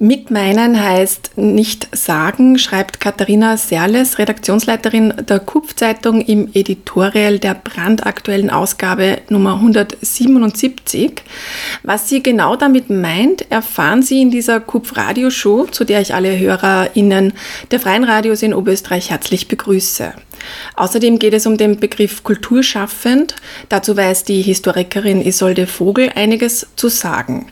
Mit meinen heißt nicht sagen, schreibt Katharina Serles, Redaktionsleiterin der Kupfzeitung im Editorial der brandaktuellen Ausgabe Nummer 177. Was sie genau damit meint, erfahren Sie in dieser Kupf-Radioshow, zu der ich alle HörerInnen der Freien Radios in Oberösterreich herzlich begrüße. Außerdem geht es um den Begriff kulturschaffend. Dazu weiß die Historikerin Isolde Vogel einiges zu sagen.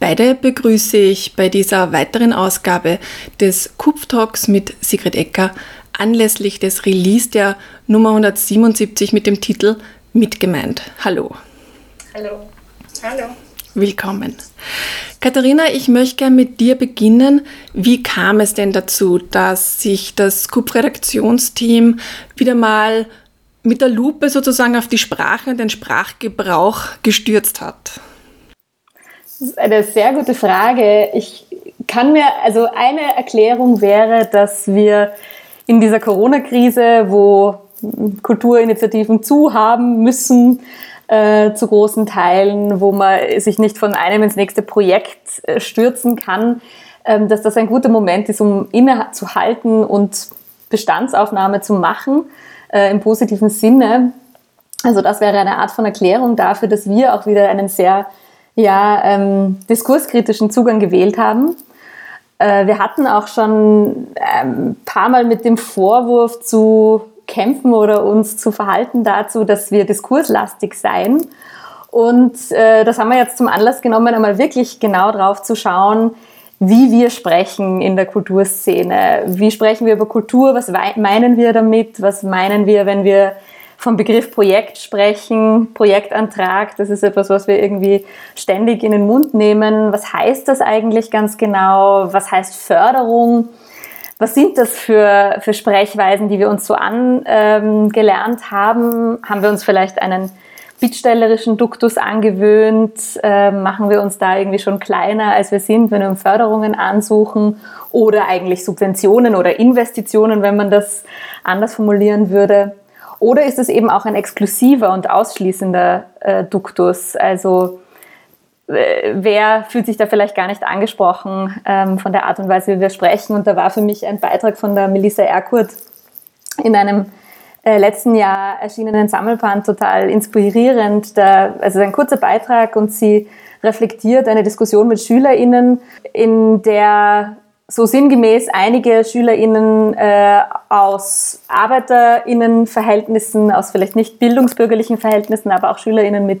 Beide begrüße ich bei dieser weiteren Ausgabe des Kupftalks mit Sigrid Ecker anlässlich des Release der Nummer 177 mit dem Titel Mitgemeint. Hallo. Hallo. Hallo. Willkommen. Katharina, ich möchte gerne mit dir beginnen. Wie kam es denn dazu, dass sich das KUP-Redaktionsteam wieder mal mit der Lupe sozusagen auf die Sprache und den Sprachgebrauch gestürzt hat? Das ist eine sehr gute Frage. Ich kann mir, also eine Erklärung wäre, dass wir in dieser Corona-Krise, wo Kulturinitiativen zu haben müssen, äh, zu großen Teilen, wo man sich nicht von einem ins nächste Projekt äh, stürzen kann, ähm, dass das ein guter Moment ist, um innezuhalten und Bestandsaufnahme zu machen, äh, im positiven Sinne. Also das wäre eine Art von Erklärung dafür, dass wir auch wieder einen sehr ja, ähm, diskurskritischen Zugang gewählt haben. Äh, wir hatten auch schon ein ähm, paar Mal mit dem Vorwurf zu kämpfen oder uns zu verhalten dazu, dass wir diskurslastig seien. Und äh, das haben wir jetzt zum Anlass genommen, einmal wirklich genau drauf zu schauen, wie wir sprechen in der Kulturszene. Wie sprechen wir über Kultur? Was meinen wir damit? Was meinen wir, wenn wir vom Begriff Projekt sprechen, Projektantrag? Das ist etwas, was wir irgendwie ständig in den Mund nehmen. Was heißt das eigentlich ganz genau? Was heißt Förderung? Was sind das für, für Sprechweisen, die wir uns so angelernt ähm, haben? Haben wir uns vielleicht einen bittstellerischen Duktus angewöhnt? Äh, machen wir uns da irgendwie schon kleiner, als wir sind, wenn wir um Förderungen ansuchen? Oder eigentlich Subventionen oder Investitionen, wenn man das anders formulieren würde? Oder ist es eben auch ein exklusiver und ausschließender äh, Duktus? Also äh, wer fühlt sich da vielleicht gar nicht angesprochen ähm, von der Art und Weise, wie wir sprechen. Und da war für mich ein Beitrag von der Melissa Erkurt in einem äh, letzten Jahr erschienenen Sammelband total inspirierend. Da, also ein kurzer Beitrag und sie reflektiert eine Diskussion mit SchülerInnen, in der so sinngemäß einige SchülerInnen äh, aus ArbeiterInnen-Verhältnissen, aus vielleicht nicht bildungsbürgerlichen Verhältnissen, aber auch SchülerInnen mit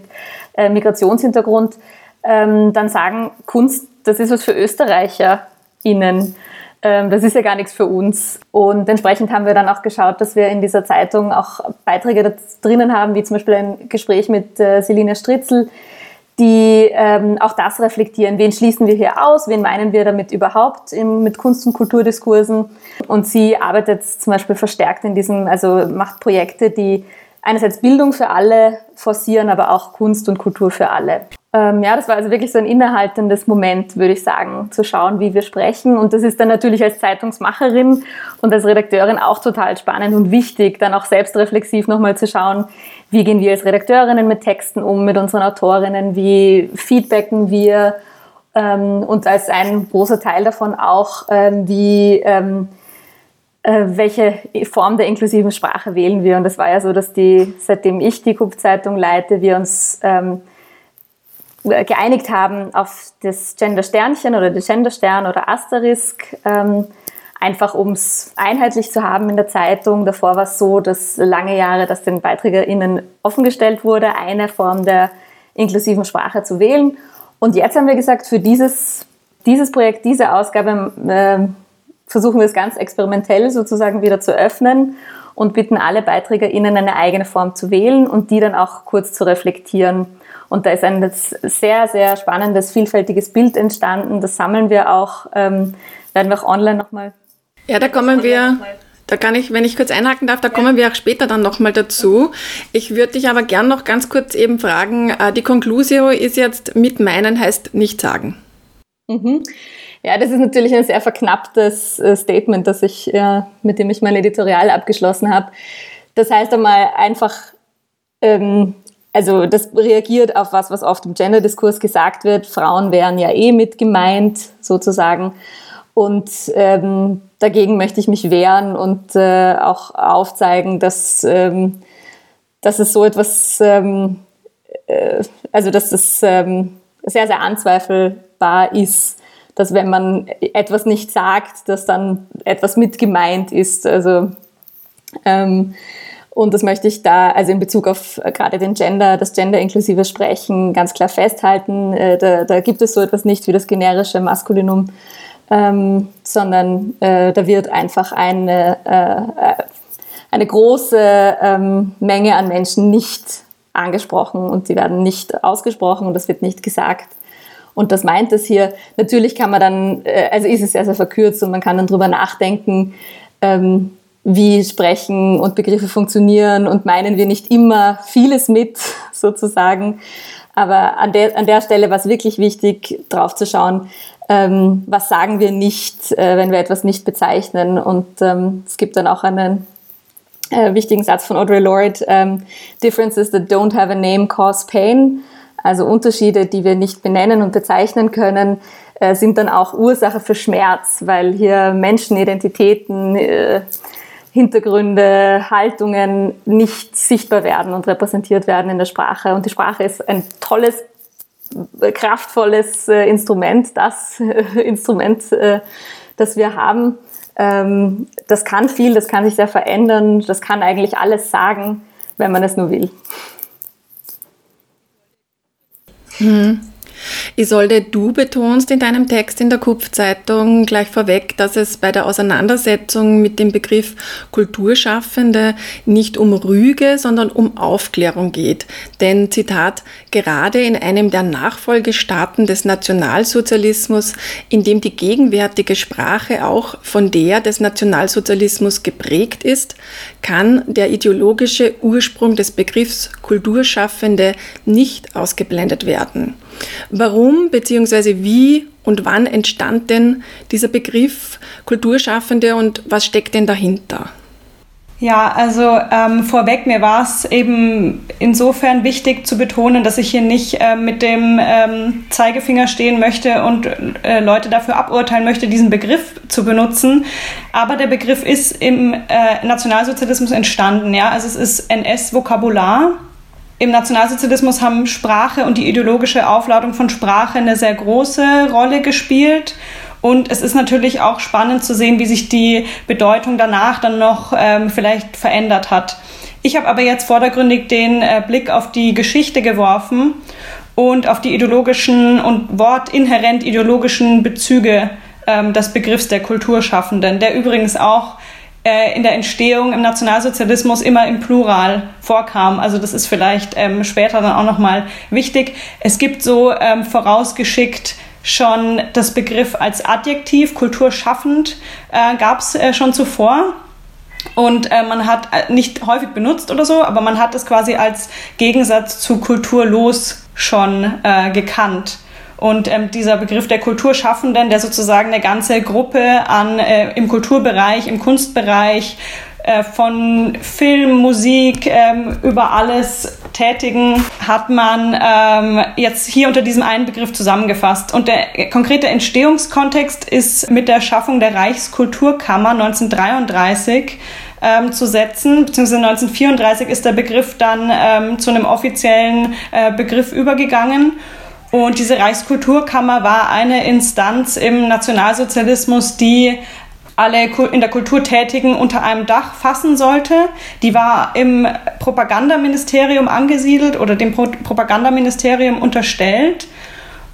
äh, Migrationshintergrund ähm, dann sagen, Kunst, das ist was für ÖsterreicherInnen. Ähm, das ist ja gar nichts für uns. Und entsprechend haben wir dann auch geschaut, dass wir in dieser Zeitung auch Beiträge drinnen haben, wie zum Beispiel ein Gespräch mit äh, Selina Stritzel, die ähm, auch das reflektieren. Wen schließen wir hier aus? Wen meinen wir damit überhaupt im, mit Kunst- und Kulturdiskursen? Und sie arbeitet zum Beispiel verstärkt in diesem, also macht Projekte, die einerseits Bildung für alle forcieren, aber auch Kunst und Kultur für alle. Ähm, ja, das war also wirklich so ein innehaltendes Moment, würde ich sagen, zu schauen, wie wir sprechen. Und das ist dann natürlich als Zeitungsmacherin und als Redakteurin auch total spannend und wichtig, dann auch selbstreflexiv nochmal zu schauen, wie gehen wir als Redakteurinnen mit Texten um, mit unseren Autorinnen, wie feedbacken wir ähm, und als ein großer Teil davon auch, ähm, wie ähm, äh, welche Form der inklusiven Sprache wählen wir. Und das war ja so, dass die, seitdem ich die KUP-Zeitung leite, wir uns ähm, geeinigt haben auf das Gender-Sternchen oder das Gender-Stern oder Asterisk, ähm, einfach um es einheitlich zu haben in der Zeitung. Davor war es so, dass lange Jahre das den BeiträgerInnen offengestellt wurde, eine Form der inklusiven Sprache zu wählen. Und jetzt haben wir gesagt, für dieses, dieses Projekt, diese Ausgabe äh, versuchen wir es ganz experimentell sozusagen wieder zu öffnen und bitten alle BeiträgerInnen eine eigene Form zu wählen und die dann auch kurz zu reflektieren und da ist ein sehr, sehr spannendes, vielfältiges Bild entstanden. Das sammeln wir auch, ähm, werden wir auch online nochmal. Ja, da kommen wir. Da kann ich, wenn ich kurz einhaken darf, da ja. kommen wir auch später dann nochmal dazu. Ich würde dich aber gern noch ganz kurz eben fragen, äh, die Conclusio ist jetzt mit meinen heißt nicht sagen. Mhm. Ja, das ist natürlich ein sehr verknapptes äh, Statement, das ich, ja, mit dem ich mein Editorial abgeschlossen habe. Das heißt einmal einfach, ähm, also das reagiert auf was, was oft im Gender-Diskurs gesagt wird. Frauen wären ja eh mit gemeint, sozusagen. Und ähm, dagegen möchte ich mich wehren und äh, auch aufzeigen, dass, ähm, dass es so etwas, ähm, äh, also dass es ähm, sehr, sehr anzweifelbar ist, dass wenn man etwas nicht sagt, dass dann etwas mit gemeint ist. Also ähm, und das möchte ich da, also in Bezug auf äh, gerade den Gender, das gender-inklusive Sprechen ganz klar festhalten. Äh, da, da, gibt es so etwas nicht wie das generische Maskulinum, ähm, sondern äh, da wird einfach eine, äh, eine große ähm, Menge an Menschen nicht angesprochen und die werden nicht ausgesprochen und das wird nicht gesagt. Und das meint es hier. Natürlich kann man dann, äh, also ist es sehr, sehr verkürzt und man kann dann drüber nachdenken, ähm, wie Sprechen und Begriffe funktionieren und meinen wir nicht immer vieles mit, sozusagen. Aber an der, an der Stelle war es wirklich wichtig, drauf zu schauen, ähm, was sagen wir nicht, äh, wenn wir etwas nicht bezeichnen. Und ähm, es gibt dann auch einen äh, wichtigen Satz von Audre Lorde, ähm, Differences that don't have a name cause pain. Also Unterschiede, die wir nicht benennen und bezeichnen können, äh, sind dann auch Ursache für Schmerz, weil hier Menschenidentitäten, äh, Hintergründe, Haltungen nicht sichtbar werden und repräsentiert werden in der Sprache. Und die Sprache ist ein tolles, kraftvolles äh, Instrument, das Instrument, das wir haben. Ähm, das kann viel, das kann sich sehr verändern, das kann eigentlich alles sagen, wenn man es nur will. Hm. Isolde, du betonst in deinem Text in der Kupfzeitung gleich vorweg, dass es bei der Auseinandersetzung mit dem Begriff Kulturschaffende nicht um Rüge, sondern um Aufklärung geht. Denn, Zitat, gerade in einem der Nachfolgestaaten des Nationalsozialismus, in dem die gegenwärtige Sprache auch von der des Nationalsozialismus geprägt ist, kann der ideologische Ursprung des Begriffs Kulturschaffende nicht ausgeblendet werden. Warum bzw. wie und wann entstand denn dieser Begriff Kulturschaffende und was steckt denn dahinter? Ja, also ähm, vorweg, mir war es eben insofern wichtig zu betonen, dass ich hier nicht äh, mit dem ähm, Zeigefinger stehen möchte und äh, Leute dafür aburteilen möchte, diesen Begriff zu benutzen. Aber der Begriff ist im äh, Nationalsozialismus entstanden. Ja, also es ist NS-Vokabular im Nationalsozialismus haben Sprache und die ideologische Aufladung von Sprache eine sehr große Rolle gespielt. Und es ist natürlich auch spannend zu sehen, wie sich die Bedeutung danach dann noch ähm, vielleicht verändert hat. Ich habe aber jetzt vordergründig den äh, Blick auf die Geschichte geworfen und auf die ideologischen und wortinhärent ideologischen Bezüge ähm, des Begriffs der Kulturschaffenden, der übrigens auch in der Entstehung im Nationalsozialismus immer im Plural vorkam. Also das ist vielleicht ähm, später dann auch nochmal wichtig. Es gibt so ähm, vorausgeschickt schon das Begriff als Adjektiv, kulturschaffend, äh, gab es äh, schon zuvor. Und äh, man hat äh, nicht häufig benutzt oder so, aber man hat es quasi als Gegensatz zu kulturlos schon äh, gekannt. Und ähm, dieser Begriff der Kulturschaffenden, der sozusagen eine ganze Gruppe an äh, im Kulturbereich, im Kunstbereich, äh, von Film, Musik, ähm, über alles Tätigen hat man ähm, jetzt hier unter diesem einen Begriff zusammengefasst. Und der konkrete Entstehungskontext ist mit der Schaffung der Reichskulturkammer 1933 ähm, zu setzen, beziehungsweise 1934 ist der Begriff dann ähm, zu einem offiziellen äh, Begriff übergegangen. Und diese Reichskulturkammer war eine Instanz im Nationalsozialismus, die alle in der Kultur Tätigen unter einem Dach fassen sollte. Die war im Propagandaministerium angesiedelt oder dem Propagandaministerium unterstellt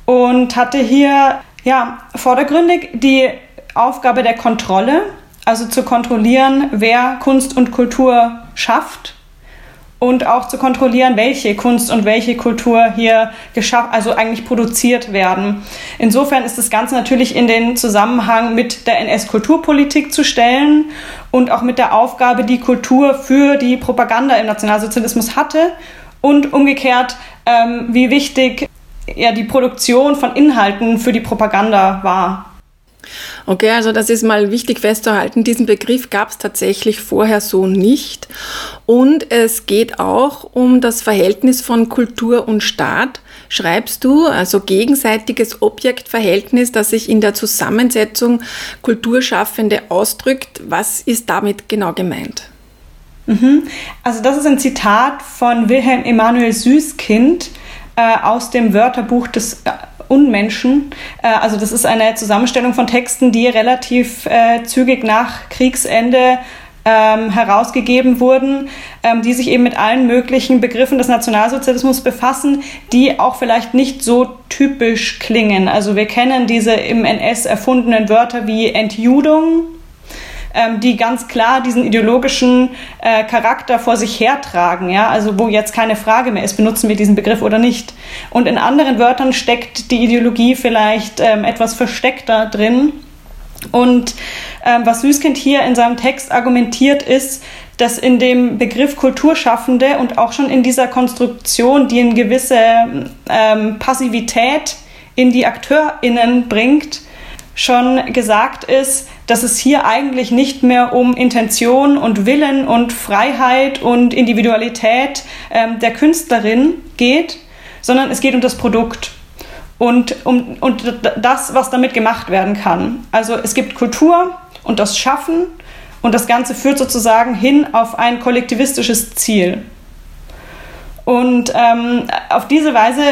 und hatte hier ja vordergründig die Aufgabe der Kontrolle, also zu kontrollieren, wer Kunst und Kultur schafft und auch zu kontrollieren, welche Kunst und welche Kultur hier geschafft, also eigentlich produziert werden. Insofern ist das Ganze natürlich in den Zusammenhang mit der NS-Kulturpolitik zu stellen und auch mit der Aufgabe, die Kultur für die Propaganda im Nationalsozialismus hatte und umgekehrt, ähm, wie wichtig ja, die Produktion von Inhalten für die Propaganda war. Okay, also das ist mal wichtig festzuhalten. Diesen Begriff gab es tatsächlich vorher so nicht. Und es geht auch um das Verhältnis von Kultur und Staat. Schreibst du, also gegenseitiges Objektverhältnis, das sich in der Zusammensetzung Kulturschaffende ausdrückt. Was ist damit genau gemeint? Mhm. Also das ist ein Zitat von Wilhelm Emanuel Süßkind äh, aus dem Wörterbuch des Unmenschen. Äh, also das ist eine Zusammenstellung von Texten, die relativ äh, zügig nach Kriegsende ähm, herausgegeben wurden, ähm, die sich eben mit allen möglichen Begriffen des Nationalsozialismus befassen, die auch vielleicht nicht so typisch klingen. Also wir kennen diese im NS erfundenen Wörter wie Entjudung, ähm, die ganz klar diesen ideologischen äh, Charakter vor sich hertragen, ja, also wo jetzt keine Frage mehr ist, benutzen wir diesen Begriff oder nicht. Und in anderen Wörtern steckt die Ideologie vielleicht ähm, etwas versteckter drin. Und ähm, was Süßkind hier in seinem Text argumentiert, ist, dass in dem Begriff Kulturschaffende und auch schon in dieser Konstruktion, die eine gewisse ähm, Passivität in die AkteurInnen bringt, schon gesagt ist, dass es hier eigentlich nicht mehr um Intention und Willen und Freiheit und Individualität ähm, der Künstlerin geht, sondern es geht um das Produkt und um und das, was damit gemacht werden kann. Also es gibt Kultur und das Schaffen und das Ganze führt sozusagen hin auf ein kollektivistisches Ziel. Und ähm, auf diese Weise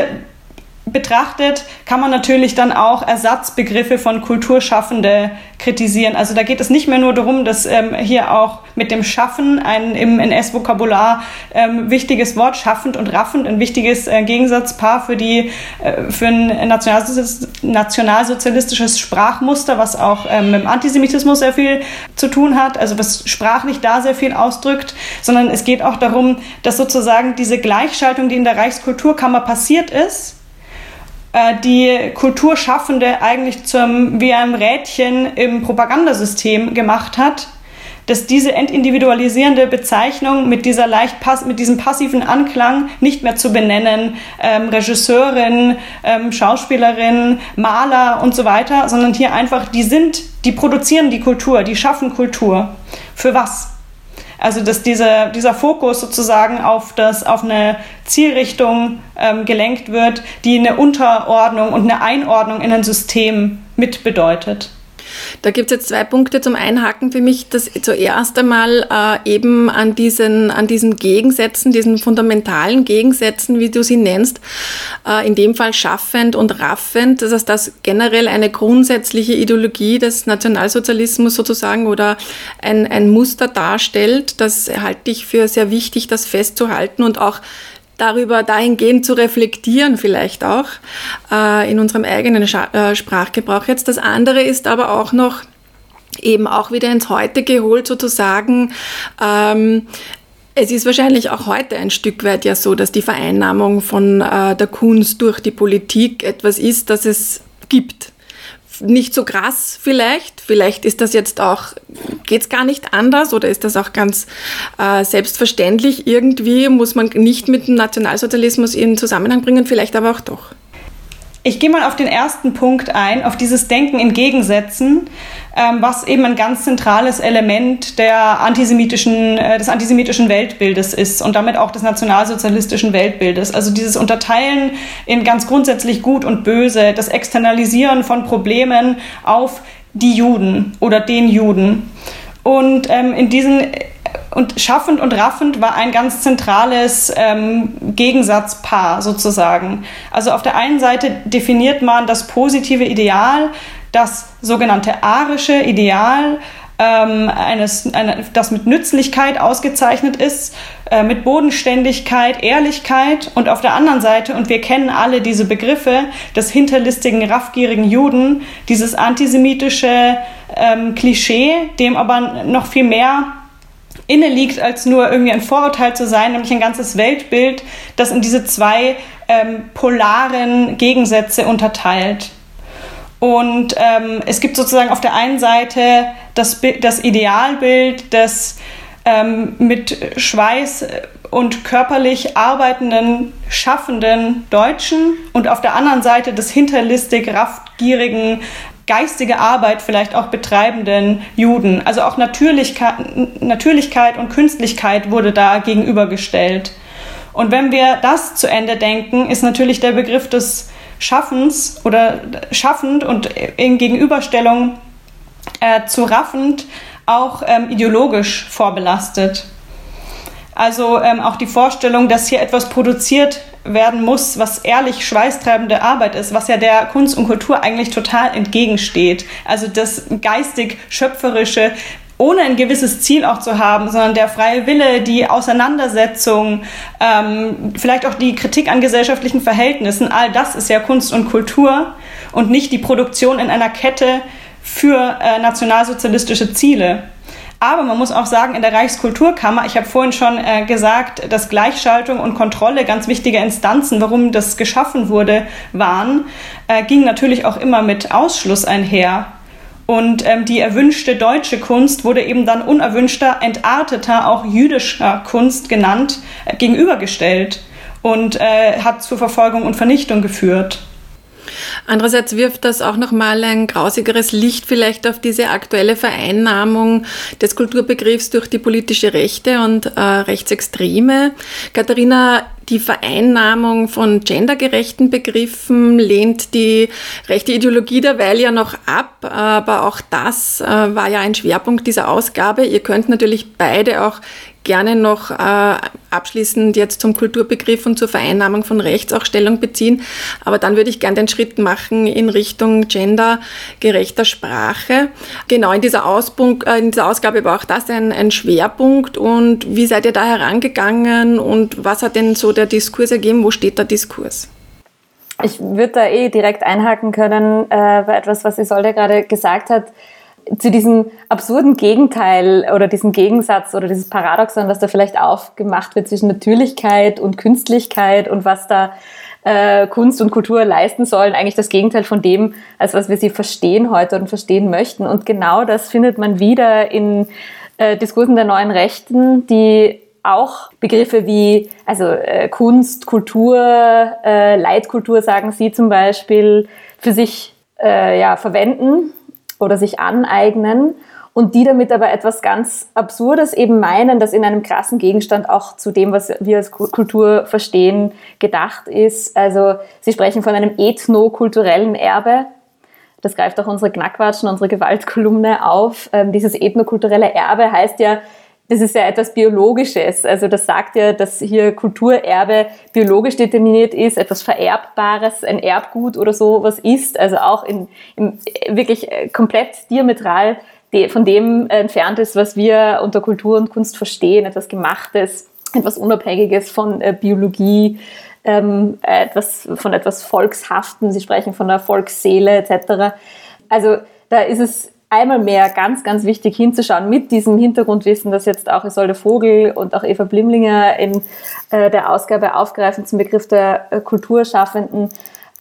betrachtet, kann man natürlich dann auch Ersatzbegriffe von Kulturschaffende kritisieren. Also da geht es nicht mehr nur darum, dass ähm, hier auch mit dem Schaffen ein im NS-Vokabular ähm, wichtiges Wort schaffend und raffend ein wichtiges äh, Gegensatzpaar für die äh, für ein nationalsozialistisches Sprachmuster, was auch ähm, mit dem Antisemitismus sehr viel zu tun hat, also was sprachlich da sehr viel ausdrückt, sondern es geht auch darum, dass sozusagen diese Gleichschaltung, die in der Reichskulturkammer passiert ist, die Kulturschaffende eigentlich zum, wie einem Rädchen im Propagandasystem gemacht hat, dass diese entindividualisierende Bezeichnung mit dieser leicht pass mit diesem passiven Anklang nicht mehr zu benennen, ähm, Regisseurin, ähm, Schauspielerin, Maler und so weiter, sondern hier einfach, die sind, die produzieren die Kultur, die schaffen Kultur. Für was? Also dass dieser, dieser Fokus sozusagen auf, das, auf eine Zielrichtung ähm, gelenkt wird, die eine Unterordnung und eine Einordnung in ein System mit bedeutet. Da gibt es jetzt zwei Punkte zum Einhaken für mich. Das zuerst einmal äh, eben an diesen, an diesen Gegensätzen, diesen fundamentalen Gegensätzen, wie du sie nennst, äh, in dem Fall schaffend und raffend, dass das generell eine grundsätzliche Ideologie des Nationalsozialismus sozusagen oder ein, ein Muster darstellt. Das halte ich für sehr wichtig, das festzuhalten und auch darüber dahingehend zu reflektieren vielleicht auch äh, in unserem eigenen Scha äh, Sprachgebrauch jetzt. Das andere ist aber auch noch eben auch wieder ins Heute geholt sozusagen. Ähm, es ist wahrscheinlich auch heute ein Stück weit ja so, dass die Vereinnahmung von äh, der Kunst durch die Politik etwas ist, das es gibt nicht so krass vielleicht. Vielleicht ist das jetzt auch, geht es gar nicht anders oder ist das auch ganz äh, selbstverständlich irgendwie, muss man nicht mit dem Nationalsozialismus in Zusammenhang bringen, vielleicht aber auch doch. Ich gehe mal auf den ersten Punkt ein, auf dieses Denken in Gegensätzen, ähm, was eben ein ganz zentrales Element der antisemitischen, äh, des antisemitischen Weltbildes ist und damit auch des nationalsozialistischen Weltbildes. Also dieses Unterteilen in ganz grundsätzlich gut und böse, das Externalisieren von Problemen auf die Juden oder den Juden. Und ähm, in diesen und schaffend und raffend war ein ganz zentrales ähm, Gegensatzpaar sozusagen. Also auf der einen Seite definiert man das positive Ideal, das sogenannte arische Ideal, ähm, eines, eine, das mit Nützlichkeit ausgezeichnet ist, äh, mit Bodenständigkeit, Ehrlichkeit und auf der anderen Seite, und wir kennen alle diese Begriffe des hinterlistigen, raffgierigen Juden, dieses antisemitische ähm, Klischee, dem aber noch viel mehr inne liegt, als nur irgendwie ein Vorurteil zu sein, nämlich ein ganzes Weltbild, das in diese zwei ähm, polaren Gegensätze unterteilt. Und ähm, es gibt sozusagen auf der einen Seite das, das Idealbild des ähm, mit Schweiß und körperlich arbeitenden, schaffenden Deutschen und auf der anderen Seite des hinterlistig, raffgierigen geistige Arbeit vielleicht auch betreibenden Juden. Also auch Natürlichkeit, Natürlichkeit und Künstlichkeit wurde da gegenübergestellt. Und wenn wir das zu Ende denken, ist natürlich der Begriff des Schaffens oder schaffend und in Gegenüberstellung äh, zu raffend auch ähm, ideologisch vorbelastet. Also ähm, auch die Vorstellung, dass hier etwas produziert werden muss, was ehrlich schweißtreibende Arbeit ist, was ja der Kunst und Kultur eigentlich total entgegensteht. Also das geistig schöpferische, ohne ein gewisses Ziel auch zu haben, sondern der freie Wille, die Auseinandersetzung, ähm, vielleicht auch die Kritik an gesellschaftlichen Verhältnissen, all das ist ja Kunst und Kultur und nicht die Produktion in einer Kette für äh, nationalsozialistische Ziele. Aber man muss auch sagen, in der Reichskulturkammer, ich habe vorhin schon äh, gesagt, dass Gleichschaltung und Kontrolle ganz wichtige Instanzen, warum das geschaffen wurde, waren, äh, ging natürlich auch immer mit Ausschluss einher. Und ähm, die erwünschte deutsche Kunst wurde eben dann unerwünschter, entarteter, auch jüdischer Kunst genannt, äh, gegenübergestellt und äh, hat zur Verfolgung und Vernichtung geführt. Andererseits wirft das auch nochmal ein grausigeres Licht vielleicht auf diese aktuelle Vereinnahmung des Kulturbegriffs durch die politische Rechte und äh, Rechtsextreme. Katharina, die Vereinnahmung von gendergerechten Begriffen lehnt die rechte Ideologie derweil ja noch ab, aber auch das äh, war ja ein Schwerpunkt dieser Ausgabe. Ihr könnt natürlich beide auch gerne noch äh, abschließend jetzt zum Kulturbegriff und zur Vereinnahmung von Rechts auch Stellung beziehen. Aber dann würde ich gerne den Schritt machen in Richtung gendergerechter Sprache. Genau, in dieser, Auspunkt, äh, in dieser Ausgabe war auch das ein, ein Schwerpunkt. Und wie seid ihr da herangegangen und was hat denn so der Diskurs ergeben? Wo steht der Diskurs? Ich würde da eh direkt einhaken können äh, bei etwas, was Isolde gerade gesagt hat zu diesem absurden Gegenteil oder diesem Gegensatz oder dieses Paradoxon, was da vielleicht aufgemacht wird zwischen Natürlichkeit und Künstlichkeit und was da äh, Kunst und Kultur leisten sollen, eigentlich das Gegenteil von dem, als was wir sie verstehen heute und verstehen möchten. Und genau das findet man wieder in äh, Diskursen der neuen Rechten, die auch Begriffe wie also äh, Kunst, Kultur, äh, Leitkultur, sagen Sie zum Beispiel, für sich äh, ja, verwenden oder sich aneignen und die damit aber etwas ganz Absurdes eben meinen, dass in einem krassen Gegenstand auch zu dem, was wir als Kultur verstehen, gedacht ist. Also sie sprechen von einem ethnokulturellen Erbe. Das greift auch unsere Knackwatschen, unsere Gewaltkolumne auf. Ähm, dieses ethnokulturelle Erbe heißt ja, das ist ja etwas Biologisches. Also das sagt ja, dass hier Kulturerbe biologisch determiniert ist, etwas Vererbbares, ein Erbgut oder so was ist. Also auch in, in wirklich äh, komplett diametral von dem entfernt ist, was wir unter Kultur und Kunst verstehen, etwas Gemachtes, etwas Unabhängiges von äh, Biologie, ähm, etwas, von etwas Volkshaften. Sie sprechen von der Volksseele etc. Also da ist es einmal mehr ganz, ganz wichtig hinzuschauen mit diesem Hintergrundwissen, das jetzt auch Isolde Vogel und auch Eva Blimlinger in äh, der Ausgabe aufgreifen zum Begriff der äh, Kulturschaffenden,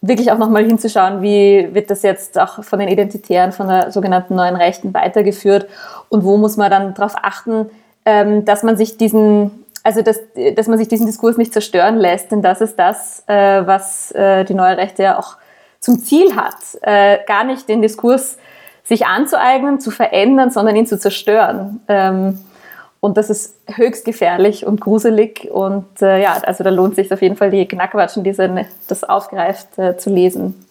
wirklich auch nochmal hinzuschauen, wie wird das jetzt auch von den Identitären, von der sogenannten neuen Rechten weitergeführt und wo muss man dann darauf achten, ähm, dass man sich diesen also dass, dass man sich diesen Diskurs nicht zerstören lässt, denn das ist das, äh, was äh, die neue Rechte ja auch zum Ziel hat, äh, gar nicht den Diskurs sich anzueignen, zu verändern, sondern ihn zu zerstören. Ähm, und das ist höchst gefährlich und gruselig. Und äh, ja, also da lohnt sich auf jeden Fall die Knackwatschen, die das aufgreift, äh, zu lesen.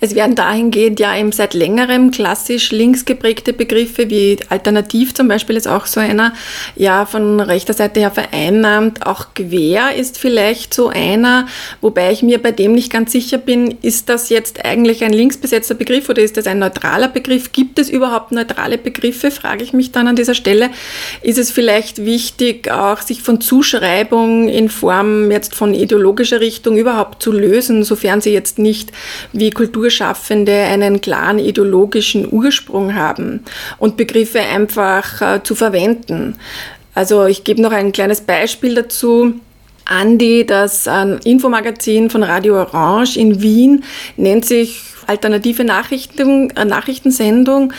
Es werden dahingehend ja eben seit längerem klassisch links geprägte Begriffe wie alternativ zum Beispiel ist auch so einer, ja von rechter Seite her vereinnahmt. Auch quer ist vielleicht so einer, wobei ich mir bei dem nicht ganz sicher bin, ist das jetzt eigentlich ein linksbesetzter Begriff oder ist das ein neutraler Begriff? Gibt es überhaupt neutrale Begriffe, frage ich mich dann an dieser Stelle. Ist es vielleicht wichtig, auch sich von Zuschreibung in Form jetzt von ideologischer Richtung überhaupt zu lösen, sofern sie jetzt nicht wie Kulturschaffende einen klaren ideologischen Ursprung haben und Begriffe einfach äh, zu verwenden. Also ich gebe noch ein kleines Beispiel dazu. Andi, das äh, Infomagazin von Radio Orange in Wien, nennt sich alternative Nachrichten, äh, Nachrichtensendung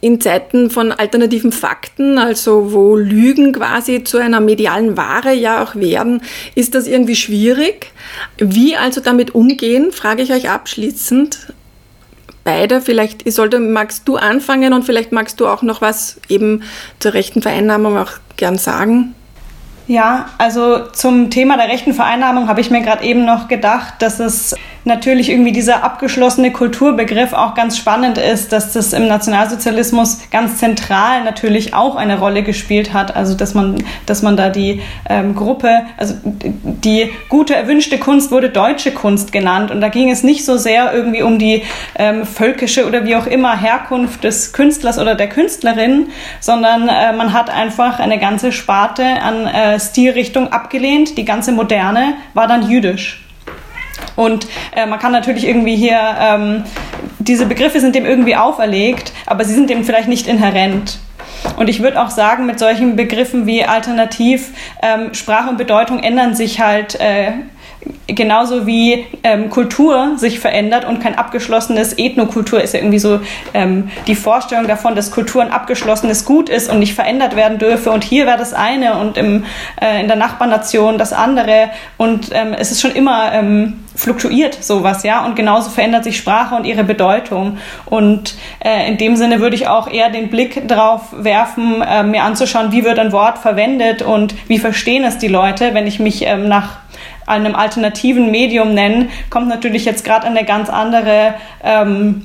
in Zeiten von alternativen Fakten, also wo Lügen quasi zu einer medialen Ware ja auch werden, ist das irgendwie schwierig. Wie also damit umgehen, frage ich euch abschließend. beide. Vielleicht, Isolde, magst du anfangen und vielleicht magst du auch noch was eben zur rechten Vereinnahmung auch gern sagen. Ja, also zum Thema der rechten Vereinnahmung habe ich mir gerade eben noch gedacht, dass es natürlich irgendwie dieser abgeschlossene Kulturbegriff auch ganz spannend ist, dass das im Nationalsozialismus ganz zentral natürlich auch eine Rolle gespielt hat. Also dass man, dass man da die ähm, Gruppe, also die gute erwünschte Kunst wurde deutsche Kunst genannt und da ging es nicht so sehr irgendwie um die ähm, völkische oder wie auch immer Herkunft des Künstlers oder der Künstlerin, sondern äh, man hat einfach eine ganze Sparte an äh, Stilrichtung abgelehnt. Die ganze Moderne war dann jüdisch. Und äh, man kann natürlich irgendwie hier, ähm, diese Begriffe sind dem irgendwie auferlegt, aber sie sind dem vielleicht nicht inhärent. Und ich würde auch sagen, mit solchen Begriffen wie alternativ, ähm, Sprache und Bedeutung ändern sich halt äh, genauso wie ähm, Kultur sich verändert und kein abgeschlossenes Ethnokultur ist ja irgendwie so ähm, die Vorstellung davon, dass Kultur ein abgeschlossenes Gut ist und nicht verändert werden dürfe und hier wäre das eine und im, äh, in der Nachbarnation das andere und ähm, es ist schon immer ähm, fluktuiert sowas, ja, und genauso verändert sich Sprache und ihre Bedeutung und äh, in dem Sinne würde ich auch eher den Blick darauf werfen, äh, mir anzuschauen, wie wird ein Wort verwendet und wie verstehen es die Leute, wenn ich mich ähm, nach einem alternativen Medium nennen, kommt natürlich jetzt gerade eine ganz andere ähm,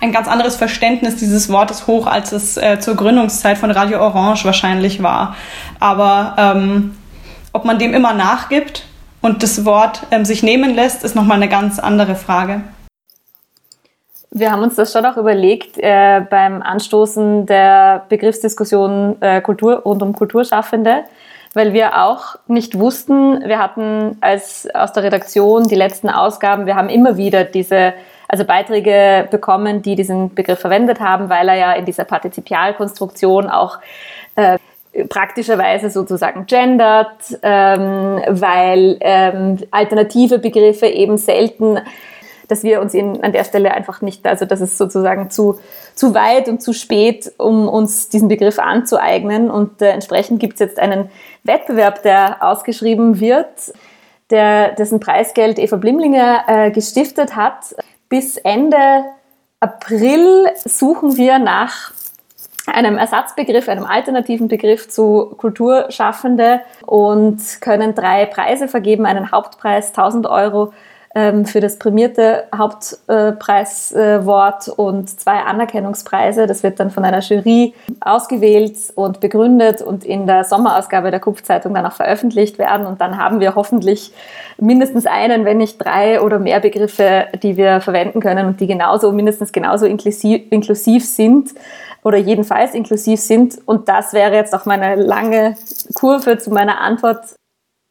ein ganz anderes Verständnis dieses Wortes hoch, als es äh, zur Gründungszeit von Radio Orange wahrscheinlich war. Aber ähm, ob man dem immer nachgibt und das Wort ähm, sich nehmen lässt, ist nochmal eine ganz andere Frage. Wir haben uns das schon auch überlegt äh, beim Anstoßen der Begriffsdiskussion äh, Kultur rund um Kulturschaffende weil wir auch nicht wussten, wir hatten als aus der Redaktion die letzten Ausgaben, wir haben immer wieder diese also Beiträge bekommen, die diesen Begriff verwendet haben, weil er ja in dieser Partizipialkonstruktion auch äh, praktischerweise sozusagen gendert, ähm, weil ähm, alternative Begriffe eben selten dass wir uns in, an der Stelle einfach nicht, also das ist sozusagen zu, zu weit und zu spät, um uns diesen Begriff anzueignen. Und äh, entsprechend gibt es jetzt einen Wettbewerb, der ausgeschrieben wird, der, dessen Preisgeld Eva Blimlinger äh, gestiftet hat. Bis Ende April suchen wir nach einem Ersatzbegriff, einem alternativen Begriff zu Kulturschaffende und können drei Preise vergeben, einen Hauptpreis 1000 Euro, für das prämierte Hauptpreiswort und zwei Anerkennungspreise. Das wird dann von einer Jury ausgewählt und begründet und in der Sommerausgabe der Kupfzeitung dann auch veröffentlicht werden. Und dann haben wir hoffentlich mindestens einen, wenn nicht drei oder mehr Begriffe, die wir verwenden können und die genauso, mindestens genauso inklusiv, inklusiv sind oder jedenfalls inklusiv sind. Und das wäre jetzt auch meine lange Kurve zu meiner Antwort.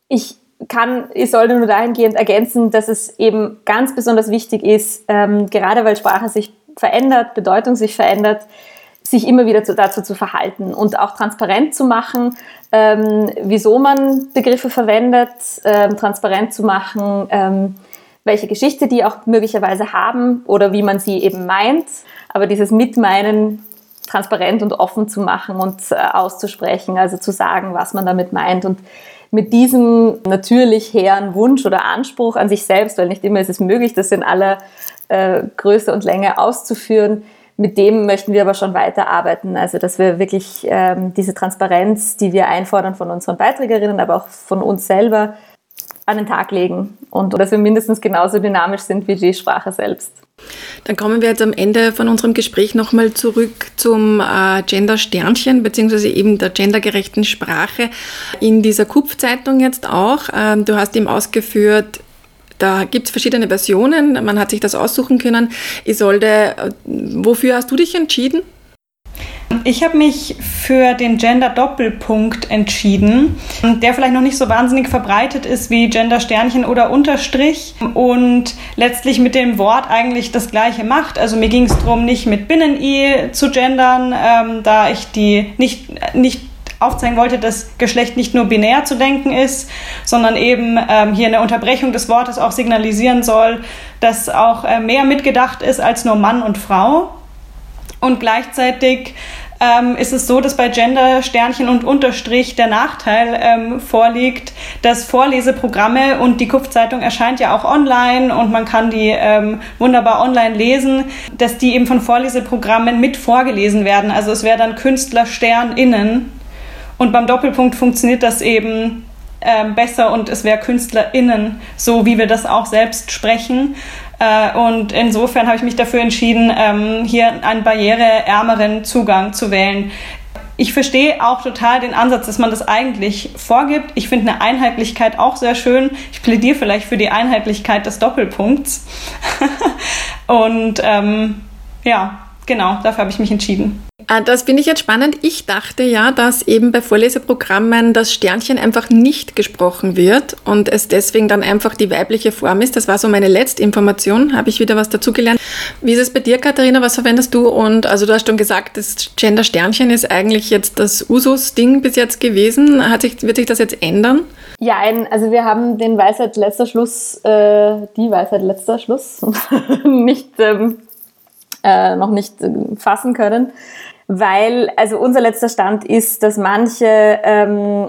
Ich kann, ich sollte nur dahingehend ergänzen, dass es eben ganz besonders wichtig ist, ähm, gerade weil Sprache sich verändert, Bedeutung sich verändert, sich immer wieder zu, dazu zu verhalten und auch transparent zu machen, ähm, wieso man Begriffe verwendet, ähm, transparent zu machen, ähm, welche Geschichte die auch möglicherweise haben oder wie man sie eben meint. Aber dieses Mitmeinen transparent und offen zu machen und äh, auszusprechen, also zu sagen, was man damit meint und mit diesem natürlich hehren Wunsch oder Anspruch an sich selbst, weil nicht immer ist es möglich, das in aller äh, Größe und Länge auszuführen, mit dem möchten wir aber schon weiterarbeiten. Also, dass wir wirklich ähm, diese Transparenz, die wir einfordern von unseren Beiträgerinnen, aber auch von uns selber, an den Tag legen und dass wir mindestens genauso dynamisch sind wie die Sprache selbst. Dann kommen wir jetzt am Ende von unserem Gespräch nochmal zurück zum äh, Gender-Sternchen, beziehungsweise eben der gendergerechten Sprache in dieser Kupfzeitung jetzt auch. Ähm, du hast eben ausgeführt, da gibt es verschiedene Versionen, man hat sich das aussuchen können. Isolde, äh, wofür hast du dich entschieden? Ich habe mich für den Gender-Doppelpunkt entschieden, der vielleicht noch nicht so wahnsinnig verbreitet ist wie Gender-Sternchen oder Unterstrich und letztlich mit dem Wort eigentlich das Gleiche macht. Also mir ging es darum, nicht mit Binnen-I zu gendern, ähm, da ich die nicht, nicht aufzeigen wollte, dass Geschlecht nicht nur binär zu denken ist, sondern eben ähm, hier eine Unterbrechung des Wortes auch signalisieren soll, dass auch äh, mehr mitgedacht ist als nur Mann und Frau. Und gleichzeitig ähm, ist es so, dass bei Gender, Sternchen und Unterstrich der Nachteil ähm, vorliegt, dass Vorleseprogramme und die Kupfzeitung erscheint ja auch online und man kann die ähm, wunderbar online lesen, dass die eben von Vorleseprogrammen mit vorgelesen werden. Also es wäre dann Künstler SternInnen und beim Doppelpunkt funktioniert das eben ähm, besser und es wäre KünstlerInnen, so wie wir das auch selbst sprechen. Äh, und insofern habe ich mich dafür entschieden, ähm, hier einen barriereärmeren Zugang zu wählen. Ich verstehe auch total den Ansatz, dass man das eigentlich vorgibt. Ich finde eine Einheitlichkeit auch sehr schön. Ich plädiere vielleicht für die Einheitlichkeit des Doppelpunkts. und ähm, ja, genau, dafür habe ich mich entschieden. Ah, das finde ich jetzt spannend. Ich dachte ja, dass eben bei Vorleseprogrammen das Sternchen einfach nicht gesprochen wird und es deswegen dann einfach die weibliche Form ist. Das war so meine letzte Information. Habe ich wieder was dazugelernt. Wie ist es bei dir, Katharina? Was verwendest du? Und also du hast schon gesagt, das Gender Sternchen ist eigentlich jetzt das Usus-Ding bis jetzt gewesen. Hat sich, wird sich das jetzt ändern? Ja, ein, also wir haben den Weisheit letzter Schluss, äh, die Weisheit letzter Schluss nicht ähm, äh, noch nicht äh, fassen können weil also unser letzter Stand ist, dass manche ähm,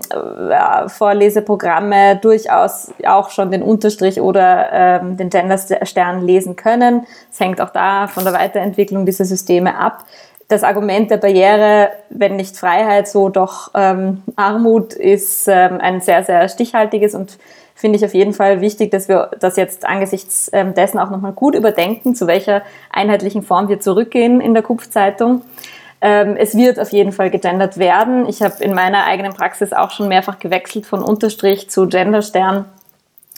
ja, Vorleseprogramme durchaus auch schon den Unterstrich oder ähm, den Genderstern lesen können. Es hängt auch da von der Weiterentwicklung dieser Systeme ab. Das Argument der Barriere, wenn nicht Freiheit, so doch ähm, Armut, ist ähm, ein sehr, sehr stichhaltiges und finde ich auf jeden Fall wichtig, dass wir das jetzt angesichts ähm, dessen auch nochmal gut überdenken, zu welcher einheitlichen Form wir zurückgehen in der Kupfzeitung. Ähm, es wird auf jeden Fall gegendert werden. Ich habe in meiner eigenen Praxis auch schon mehrfach gewechselt von Unterstrich zu Genderstern.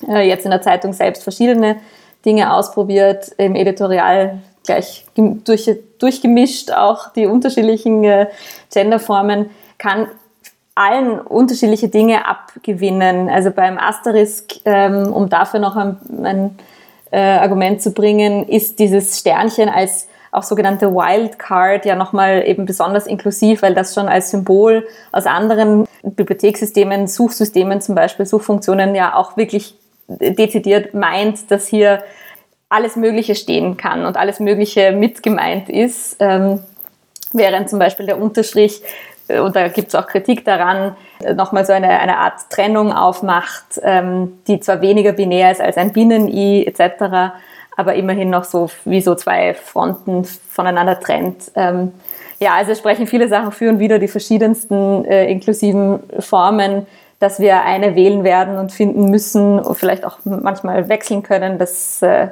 Äh, jetzt in der Zeitung selbst verschiedene Dinge ausprobiert, im Editorial gleich durch, durchgemischt, auch die unterschiedlichen äh, Genderformen, kann allen unterschiedliche Dinge abgewinnen. Also beim Asterisk, ähm, um dafür noch ein, ein äh, Argument zu bringen, ist dieses Sternchen als auch sogenannte Wildcard ja nochmal eben besonders inklusiv, weil das schon als Symbol aus anderen Bibliothekssystemen, Suchsystemen zum Beispiel, Suchfunktionen ja auch wirklich dezidiert meint, dass hier alles Mögliche stehen kann und alles Mögliche mit gemeint ist, ähm, während zum Beispiel der Unterstrich, und da gibt es auch Kritik daran, äh, nochmal so eine, eine Art Trennung aufmacht, ähm, die zwar weniger binär ist als ein Binnen-I etc., aber immerhin noch so wie so zwei Fronten voneinander trennt. Ähm, ja, also sprechen viele Sachen für und wieder die verschiedensten äh, inklusiven Formen, dass wir eine wählen werden und finden müssen und vielleicht auch manchmal wechseln können. Das äh,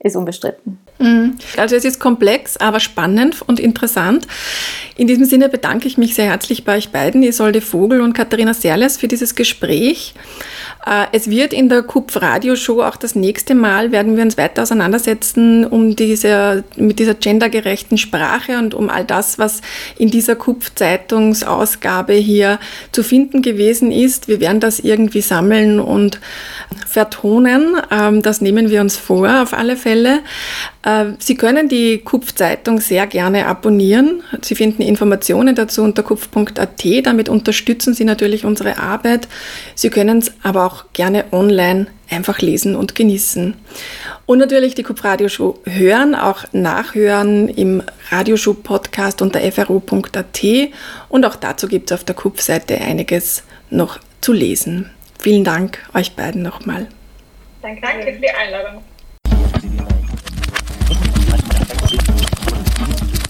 ist unbestritten. Mhm. Also es ist komplex, aber spannend und interessant. In diesem Sinne bedanke ich mich sehr herzlich bei euch beiden, Isolde Vogel und Katharina Serles, für dieses Gespräch. Äh, es wird in der KUPF Radioshow auch das nächste Mal, werden wir uns weiter auseinandersetzen um diese, mit dieser gendergerechten Sprache und um all das, was in dieser KUPF Zeitungsausgabe hier zu finden gewesen ist. Wir werden das irgendwie sammeln und vertonen. Ähm, das nehmen wir uns vor, auf alle Fälle. Äh, Sie können die Kupf-Zeitung sehr gerne abonnieren. Sie finden Informationen dazu unter kupf.at. Damit unterstützen Sie natürlich unsere Arbeit. Sie können es aber auch gerne online einfach lesen und genießen. Und natürlich die Kupf-Radioshow hören, auch nachhören im Radioshow-Podcast unter fro.at. Und auch dazu gibt es auf der Kupf-Seite einiges noch zu lesen. Vielen Dank euch beiden nochmal. Danke, Danke für die Einladung.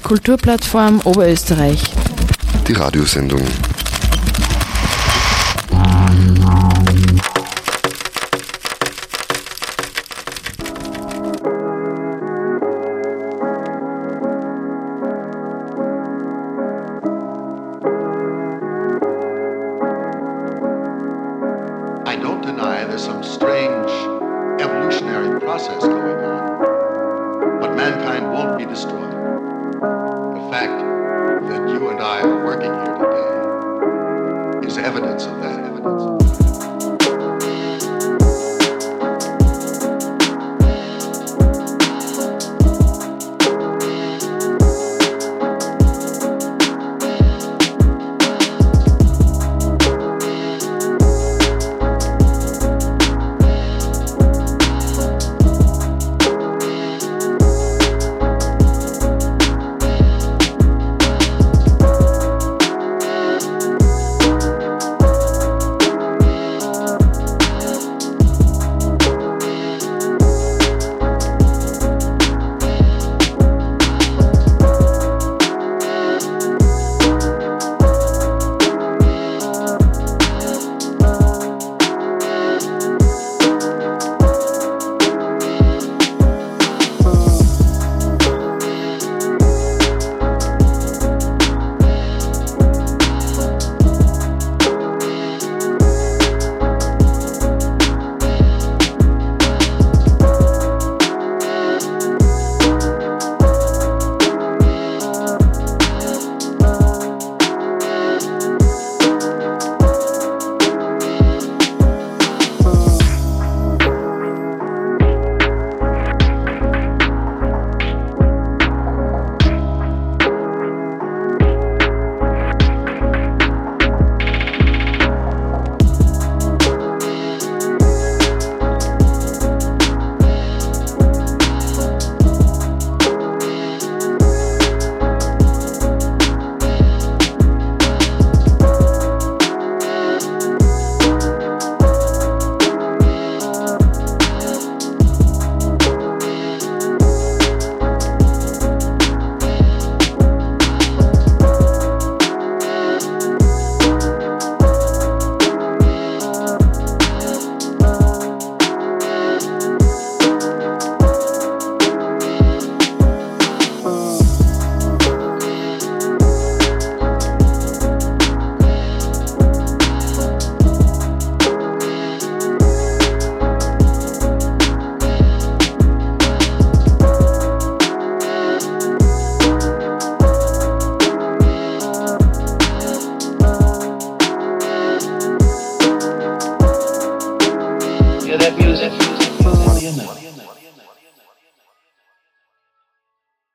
Kulturplattform Oberösterreich. Die Radiosendung. I